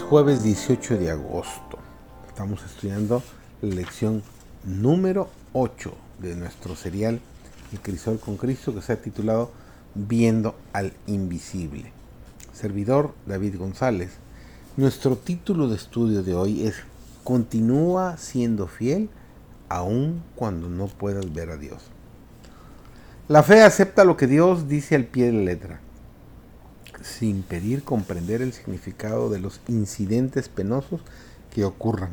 jueves 18 de agosto. Estamos estudiando la lección número 8 de nuestro serial El Crisol con Cristo que se ha titulado Viendo al Invisible. Servidor David González. Nuestro título de estudio de hoy es Continúa siendo fiel aun cuando no puedas ver a Dios. La fe acepta lo que Dios dice al pie de la letra sin pedir comprender el significado de los incidentes penosos que ocurran.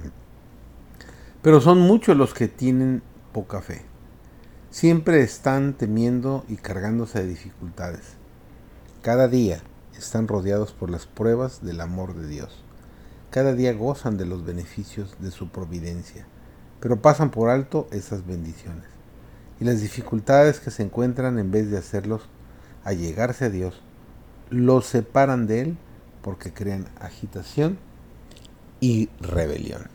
Pero son muchos los que tienen poca fe. Siempre están temiendo y cargándose de dificultades. Cada día están rodeados por las pruebas del amor de Dios. Cada día gozan de los beneficios de su providencia, pero pasan por alto esas bendiciones. Y las dificultades que se encuentran en vez de hacerlos allegarse a Dios, los separan de Él porque crean agitación y rebelión.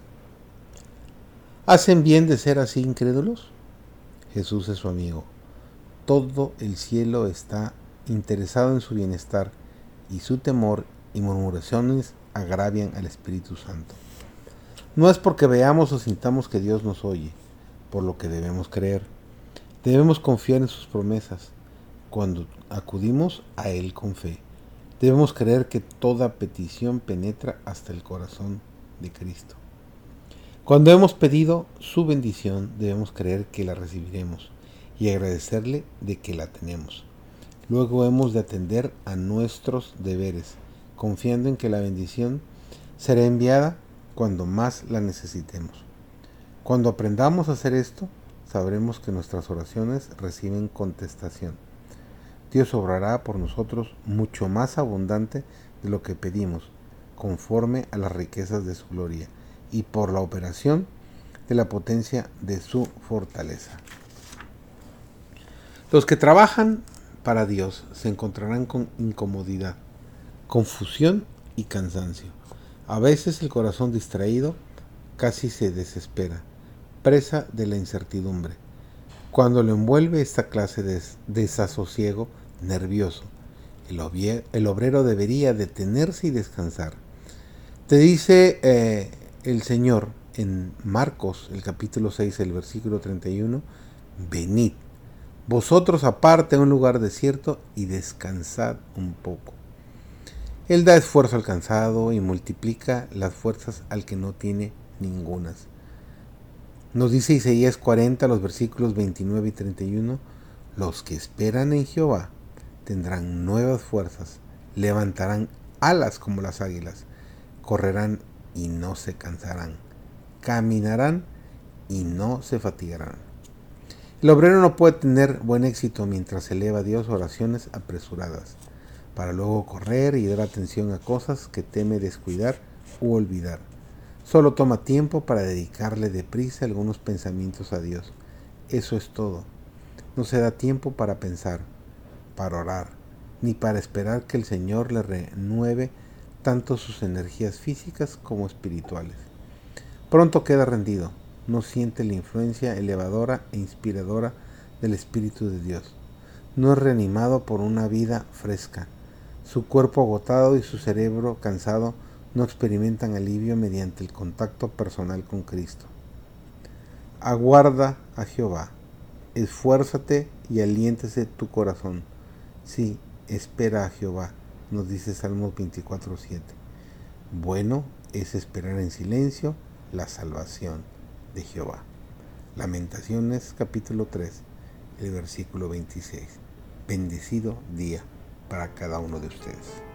¿Hacen bien de ser así incrédulos? Jesús es su amigo. Todo el cielo está interesado en su bienestar y su temor y murmuraciones agravian al Espíritu Santo. No es porque veamos o sintamos que Dios nos oye, por lo que debemos creer. Debemos confiar en sus promesas cuando acudimos a Él con fe. Debemos creer que toda petición penetra hasta el corazón de Cristo. Cuando hemos pedido su bendición, debemos creer que la recibiremos y agradecerle de que la tenemos. Luego hemos de atender a nuestros deberes, confiando en que la bendición será enviada cuando más la necesitemos. Cuando aprendamos a hacer esto, sabremos que nuestras oraciones reciben contestación. Dios obrará por nosotros mucho más abundante de lo que pedimos, conforme a las riquezas de su gloria y por la operación de la potencia de su fortaleza. Los que trabajan para Dios se encontrarán con incomodidad, confusión y cansancio. A veces el corazón distraído casi se desespera, presa de la incertidumbre. Cuando lo envuelve esta clase de desasosiego, nervioso. El, obrero debería detenerse y descansar. Te dice eh, el Señor en Marcos, el capítulo 6, el versículo 31, venid, vosotros aparte a un lugar desierto y descansad un poco. Él da esfuerzo al cansado y multiplica las fuerzas al que no tiene ningunas. Nos dice Isaías 40, los versículos 29 y 31, los que esperan en Jehová tendrán nuevas fuerzas, levantarán alas como las águilas, correrán y no se cansarán, caminarán y no se fatigarán. El obrero no puede tener buen éxito mientras eleva a Dios oraciones apresuradas, para luego correr y dar atención a cosas que teme descuidar u olvidar. Solo toma tiempo para dedicarle deprisa algunos pensamientos a Dios. Eso es todo. No se da tiempo para pensar, para orar, ni para esperar que el Señor le renueve tanto sus energías físicas como espirituales. Pronto queda rendido, no siente la influencia elevadora e inspiradora del Espíritu de Dios. No es reanimado por una vida fresca. Su cuerpo agotado y su cerebro cansado no experimentan alivio mediante el contacto personal con Cristo. Aguarda a Jehová, esfuérzate y aliéntese tu corazón Sí, espera a Jehová, nos dice Salmos 24.7. Bueno es esperar en silencio la salvación de Jehová. Lamentaciones capítulo 3, el versículo 26. Bendecido día para cada uno de ustedes.